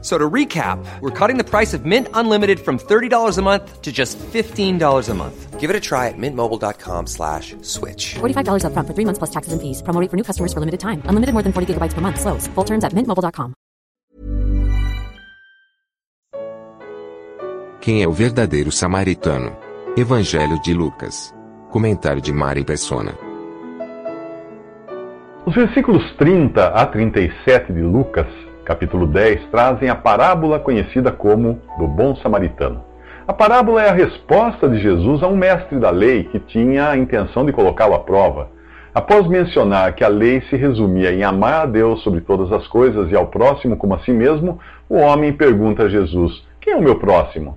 So to recap, we're cutting the price of Mint Unlimited from $30 a month to just $15 a month. Give it a try at mintmobile.com slash switch. $45 upfront for three months plus taxes and fees. Promo rate for new customers for limited time. Unlimited more than 40 gigabytes per month. Slows. Full terms at mintmobile.com. Quem é o verdadeiro samaritano? Evangelho de Lucas. Comentário de Mari Persona. Os versículos 30 a 37 de Lucas, capítulo 10, trazem a parábola conhecida como do bom samaritano. A parábola é a resposta de Jesus a um mestre da lei que tinha a intenção de colocá-lo à prova. Após mencionar que a lei se resumia em amar a Deus sobre todas as coisas e ao próximo como a si mesmo, o homem pergunta a Jesus: Quem é o meu próximo?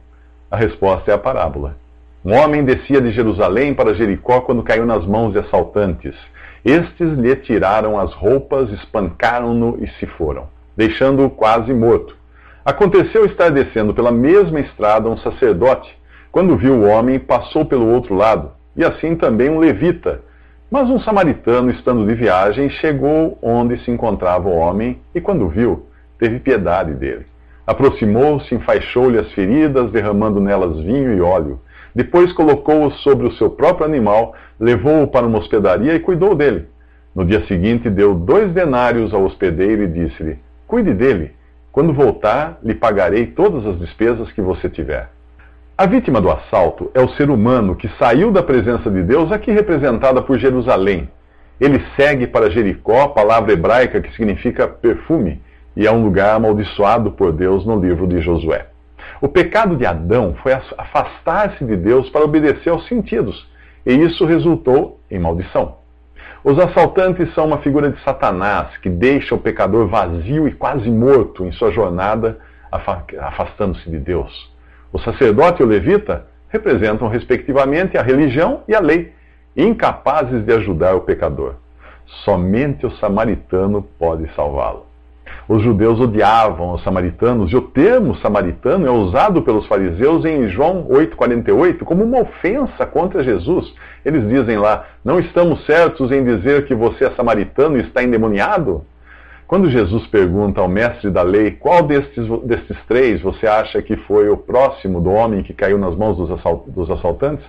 A resposta é a parábola. Um homem descia de Jerusalém para Jericó quando caiu nas mãos de assaltantes. Estes lhe tiraram as roupas, espancaram-no e se foram, deixando-o quase morto. Aconteceu estar descendo pela mesma estrada um sacerdote. Quando viu o homem, passou pelo outro lado, e assim também um levita. Mas um samaritano, estando de viagem, chegou onde se encontrava o homem e, quando viu, teve piedade dele. Aproximou-se, enfaixou-lhe as feridas, derramando nelas vinho e óleo. Depois colocou-o sobre o seu próprio animal, levou-o para uma hospedaria e cuidou dele. No dia seguinte, deu dois denários ao hospedeiro e disse-lhe: Cuide dele. Quando voltar, lhe pagarei todas as despesas que você tiver. A vítima do assalto é o ser humano que saiu da presença de Deus, aqui representada por Jerusalém. Ele segue para Jericó, palavra hebraica que significa perfume, e é um lugar amaldiçoado por Deus no livro de Josué. O pecado de Adão foi afastar-se de Deus para obedecer aos sentidos, e isso resultou em maldição. Os assaltantes são uma figura de Satanás que deixa o pecador vazio e quase morto em sua jornada, afastando-se de Deus. O sacerdote e o levita representam, respectivamente, a religião e a lei, incapazes de ajudar o pecador. Somente o samaritano pode salvá-lo. Os judeus odiavam os samaritanos e o termo samaritano é usado pelos fariseus em João 8,48 como uma ofensa contra Jesus. Eles dizem lá: Não estamos certos em dizer que você é samaritano e está endemoniado? Quando Jesus pergunta ao mestre da lei qual destes, destes três você acha que foi o próximo do homem que caiu nas mãos dos, dos assaltantes,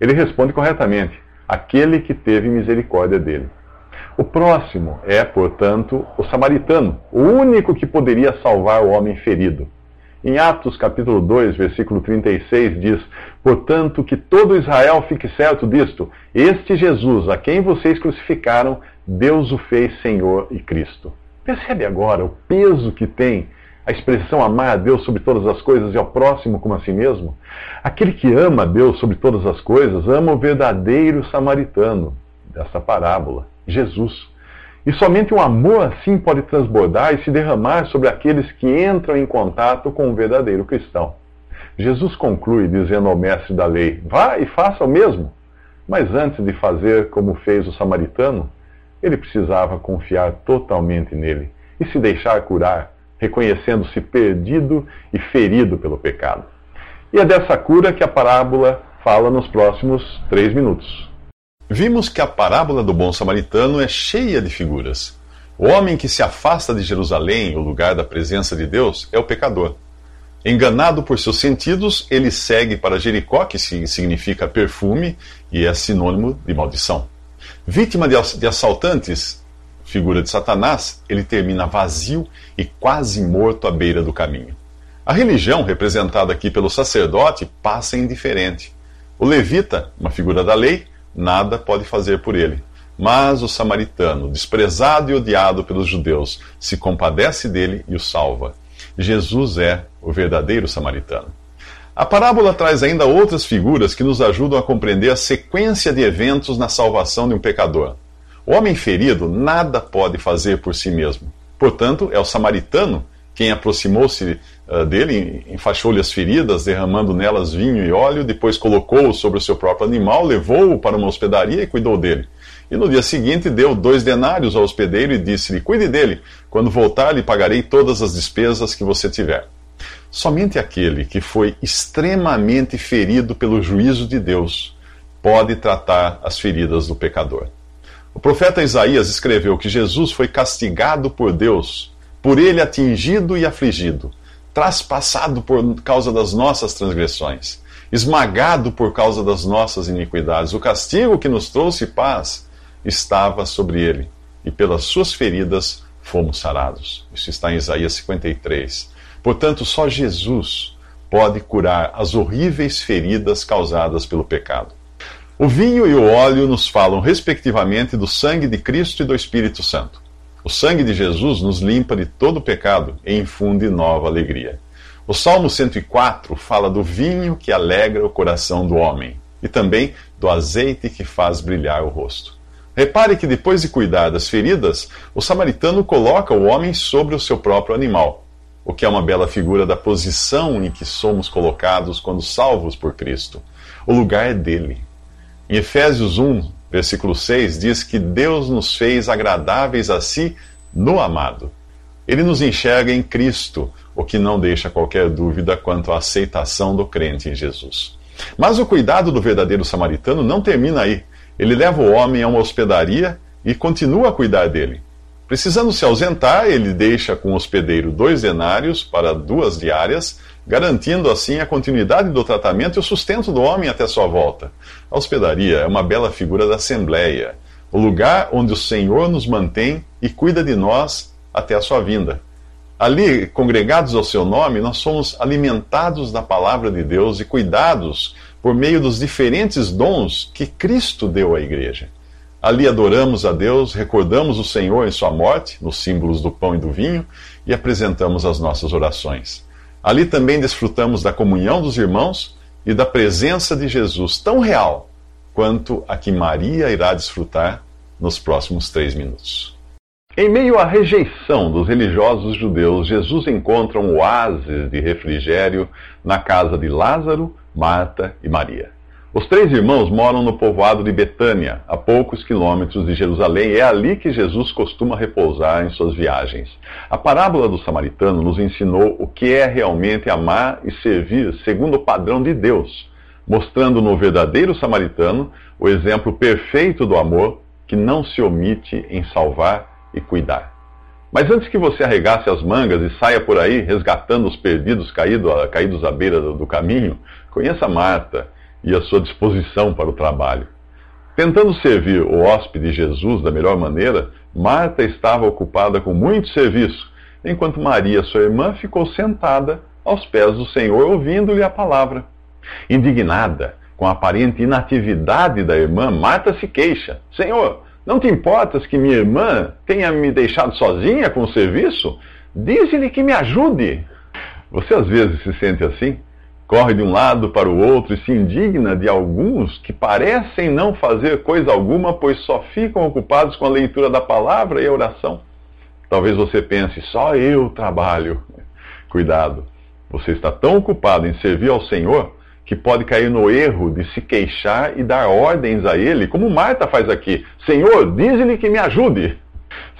ele responde corretamente: aquele que teve misericórdia dele. O próximo é, portanto, o samaritano, o único que poderia salvar o homem ferido. Em Atos capítulo 2, versículo 36 diz: "Portanto, que todo Israel fique certo disto: este Jesus, a quem vocês crucificaram, Deus o fez Senhor e Cristo." Percebe agora o peso que tem a expressão amar a Deus sobre todas as coisas e ao próximo como a si mesmo? Aquele que ama a Deus sobre todas as coisas ama o verdadeiro samaritano dessa parábola. Jesus. E somente um amor assim pode transbordar e se derramar sobre aqueles que entram em contato com o verdadeiro cristão. Jesus conclui dizendo ao mestre da lei: Vá e faça o mesmo. Mas antes de fazer como fez o samaritano, ele precisava confiar totalmente nele e se deixar curar, reconhecendo-se perdido e ferido pelo pecado. E é dessa cura que a parábola fala nos próximos três minutos. Vimos que a parábola do bom samaritano é cheia de figuras. O homem que se afasta de Jerusalém, o lugar da presença de Deus, é o pecador. Enganado por seus sentidos, ele segue para Jericó, que significa perfume e é sinônimo de maldição. Vítima de assaltantes, figura de Satanás, ele termina vazio e quase morto à beira do caminho. A religião, representada aqui pelo sacerdote, passa indiferente. O levita, uma figura da lei, nada pode fazer por ele. Mas o samaritano, desprezado e odiado pelos judeus, se compadece dele e o salva. Jesus é o verdadeiro samaritano. A parábola traz ainda outras figuras que nos ajudam a compreender a sequência de eventos na salvação de um pecador. O homem ferido nada pode fazer por si mesmo. Portanto, é o samaritano quem aproximou-se uh, dele, enfaixou-lhe as feridas, derramando nelas vinho e óleo, depois colocou-o sobre o seu próprio animal, levou-o para uma hospedaria e cuidou dele. E no dia seguinte deu dois denários ao hospedeiro e disse-lhe: Cuide dele, quando voltar lhe pagarei todas as despesas que você tiver. Somente aquele que foi extremamente ferido pelo juízo de Deus pode tratar as feridas do pecador. O profeta Isaías escreveu que Jesus foi castigado por Deus, por ele atingido e afligido, traspassado por causa das nossas transgressões, esmagado por causa das nossas iniquidades. O castigo que nos trouxe paz estava sobre ele, e pelas suas feridas fomos sarados. Isso está em Isaías 53. Portanto, só Jesus pode curar as horríveis feridas causadas pelo pecado. O vinho e o óleo nos falam, respectivamente, do sangue de Cristo e do Espírito Santo. O sangue de Jesus nos limpa de todo pecado e infunde nova alegria. O Salmo 104 fala do vinho que alegra o coração do homem e também do azeite que faz brilhar o rosto. Repare que depois de cuidar das feridas, o samaritano coloca o homem sobre o seu próprio animal, o que é uma bela figura da posição em que somos colocados quando salvos por Cristo. O lugar é dele. Em Efésios 1, versículo 6, diz que Deus nos fez agradáveis a si no amado. Ele nos enxerga em Cristo, o que não deixa qualquer dúvida quanto à aceitação do crente em Jesus. Mas o cuidado do verdadeiro samaritano não termina aí. Ele leva o homem a uma hospedaria e continua a cuidar dele. Precisando se ausentar, ele deixa com o hospedeiro dois denários para duas diárias garantindo assim a continuidade do tratamento e o sustento do homem até sua volta. A hospedaria é uma bela figura da Assembleia, o lugar onde o Senhor nos mantém e cuida de nós até a sua vinda. Ali, congregados ao seu nome, nós somos alimentados da palavra de Deus e cuidados por meio dos diferentes dons que Cristo deu à igreja. Ali adoramos a Deus, recordamos o Senhor em sua morte, nos símbolos do pão e do vinho, e apresentamos as nossas orações. Ali também desfrutamos da comunhão dos irmãos e da presença de Jesus, tão real quanto a que Maria irá desfrutar nos próximos três minutos. Em meio à rejeição dos religiosos judeus, Jesus encontra um oásis de refrigério na casa de Lázaro, Marta e Maria. Os três irmãos moram no povoado de Betânia, a poucos quilômetros de Jerusalém, e é ali que Jesus costuma repousar em suas viagens. A parábola do samaritano nos ensinou o que é realmente amar e servir segundo o padrão de Deus, mostrando no verdadeiro samaritano o exemplo perfeito do amor que não se omite em salvar e cuidar. Mas antes que você arregasse as mangas e saia por aí resgatando os perdidos caídos à beira do caminho, conheça Marta e a sua disposição para o trabalho. Tentando servir o hóspede Jesus da melhor maneira, Marta estava ocupada com muito serviço, enquanto Maria, sua irmã, ficou sentada aos pés do Senhor, ouvindo-lhe a palavra. Indignada com a aparente inatividade da irmã, Marta se queixa: Senhor, não te importas que minha irmã tenha me deixado sozinha com o serviço? Dize-lhe que me ajude. Você às vezes se sente assim? Corre de um lado para o outro e se indigna de alguns que parecem não fazer coisa alguma, pois só ficam ocupados com a leitura da palavra e a oração. Talvez você pense, só eu trabalho. Cuidado, você está tão ocupado em servir ao Senhor que pode cair no erro de se queixar e dar ordens a Ele, como Marta faz aqui: Senhor, diz-lhe que me ajude.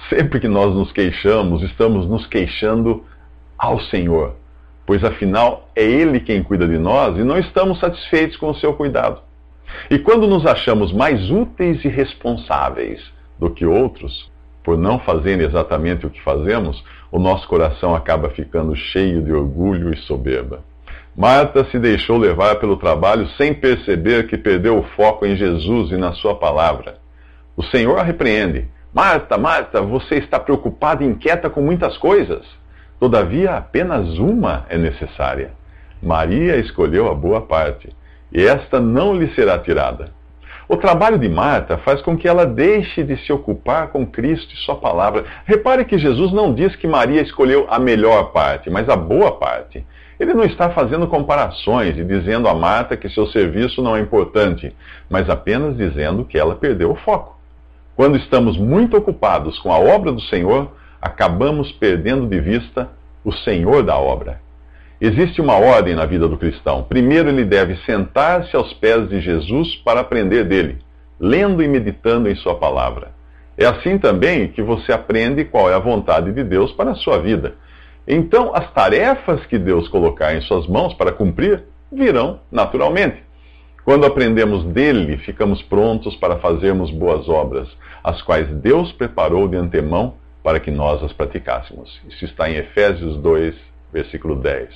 Sempre que nós nos queixamos, estamos nos queixando ao Senhor pois afinal é Ele quem cuida de nós e não estamos satisfeitos com o seu cuidado. E quando nos achamos mais úteis e responsáveis do que outros, por não fazerem exatamente o que fazemos, o nosso coração acaba ficando cheio de orgulho e soberba. Marta se deixou levar pelo trabalho sem perceber que perdeu o foco em Jesus e na Sua palavra. O Senhor a repreende. Marta, Marta, você está preocupada e inquieta com muitas coisas. Todavia, apenas uma é necessária. Maria escolheu a boa parte, e esta não lhe será tirada. O trabalho de Marta faz com que ela deixe de se ocupar com Cristo e Sua palavra. Repare que Jesus não diz que Maria escolheu a melhor parte, mas a boa parte. Ele não está fazendo comparações e dizendo a Marta que seu serviço não é importante, mas apenas dizendo que ela perdeu o foco. Quando estamos muito ocupados com a obra do Senhor, acabamos perdendo de vista o Senhor da obra. Existe uma ordem na vida do cristão. Primeiro, ele deve sentar-se aos pés de Jesus para aprender dele. lendo e meditando em Sua palavra. É assim também que você aprende qual é a vontade de Deus para a sua vida. Então, as tarefas que Deus colocar em suas mãos para cumprir virão naturalmente. Quando aprendemos dele, ficamos prontos para fazermos boas obras, as quais Deus preparou de antemão para que nós as praticássemos. Isso está em Efésios 2, versículo 10.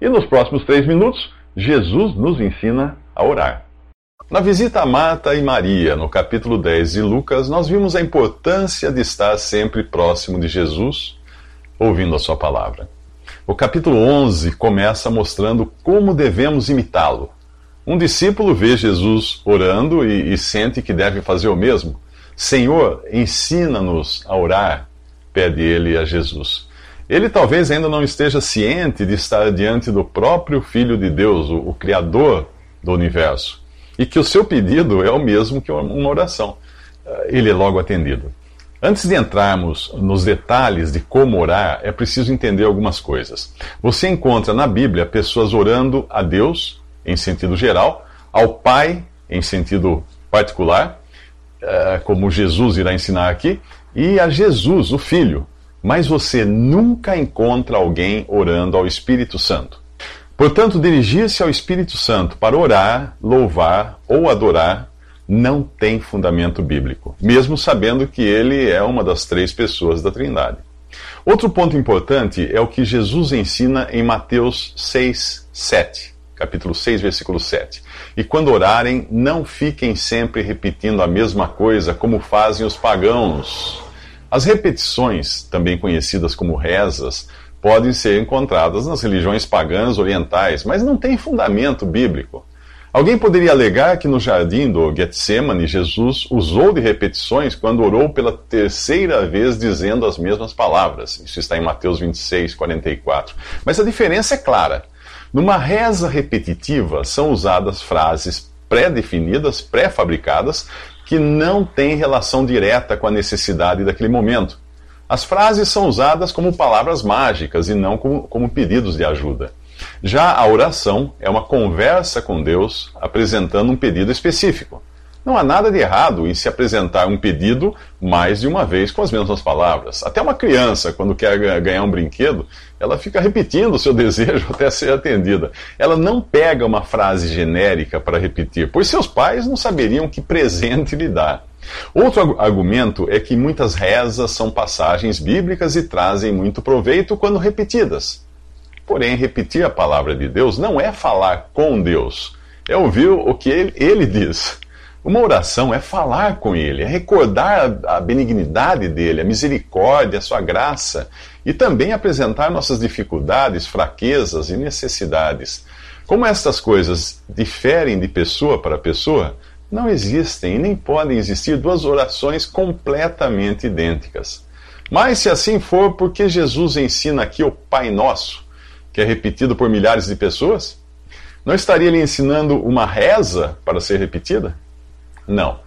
E nos próximos três minutos, Jesus nos ensina a orar. Na visita a Marta e Maria, no capítulo 10 de Lucas, nós vimos a importância de estar sempre próximo de Jesus, ouvindo a sua palavra. O capítulo 11 começa mostrando como devemos imitá-lo. Um discípulo vê Jesus orando e, e sente que deve fazer o mesmo. Senhor, ensina-nos a orar, pede ele a Jesus. Ele talvez ainda não esteja ciente de estar diante do próprio Filho de Deus, o, o Criador do universo e que o seu pedido é o mesmo que uma oração. Eh, ele é logo atendido. Antes de entrarmos nos detalhes de como orar, é preciso entender algumas coisas. Você encontra na Bíblia pessoas orando a Deus, em sentido geral, ao Pai, em sentido particular, eh, como Jesus irá ensinar aqui, e a Jesus, o Filho. Mas você nunca encontra alguém orando ao Espírito Santo. Portanto, dirigir-se ao Espírito Santo para orar, louvar ou adorar não tem fundamento bíblico, mesmo sabendo que ele é uma das três pessoas da Trindade. Outro ponto importante é o que Jesus ensina em Mateus 6, 7, capítulo 6, versículo 7. E quando orarem, não fiquem sempre repetindo a mesma coisa como fazem os pagãos. As repetições, também conhecidas como rezas, podem ser encontradas nas religiões pagãs orientais, mas não tem fundamento bíblico. Alguém poderia alegar que no jardim do Getsemane, Jesus usou de repetições quando orou pela terceira vez dizendo as mesmas palavras. Isso está em Mateus 26, 44. Mas a diferença é clara. Numa reza repetitiva são usadas frases pré-definidas, pré-fabricadas, que não têm relação direta com a necessidade daquele momento. As frases são usadas como palavras mágicas e não como, como pedidos de ajuda. Já a oração é uma conversa com Deus apresentando um pedido específico. Não há nada de errado em se apresentar um pedido mais de uma vez com as mesmas palavras. Até uma criança, quando quer ganhar um brinquedo, ela fica repetindo o seu desejo até ser atendida. Ela não pega uma frase genérica para repetir, pois seus pais não saberiam que presente lhe dar. Outro argumento é que muitas rezas são passagens bíblicas e trazem muito proveito quando repetidas. Porém, repetir a palavra de Deus não é falar com Deus, é ouvir o que ele, ele diz. Uma oração é falar com Ele, é recordar a benignidade dele, a misericórdia, a sua graça e também apresentar nossas dificuldades, fraquezas e necessidades. Como estas coisas diferem de pessoa para pessoa, não existem e nem podem existir duas orações completamente idênticas. Mas se assim for, por que Jesus ensina aqui o Pai Nosso, que é repetido por milhares de pessoas? Não estaria ele ensinando uma reza para ser repetida? Não.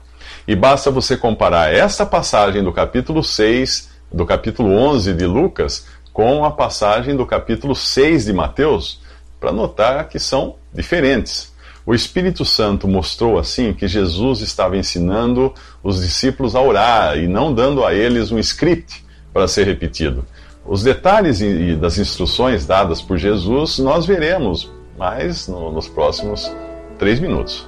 E basta você comparar esta passagem do capítulo 6, do capítulo 11 de Lucas, com a passagem do capítulo 6 de Mateus, para notar que são diferentes. O Espírito Santo mostrou assim que Jesus estava ensinando os discípulos a orar e não dando a eles um script para ser repetido. Os detalhes das instruções dadas por Jesus nós veremos mais no, nos próximos três minutos.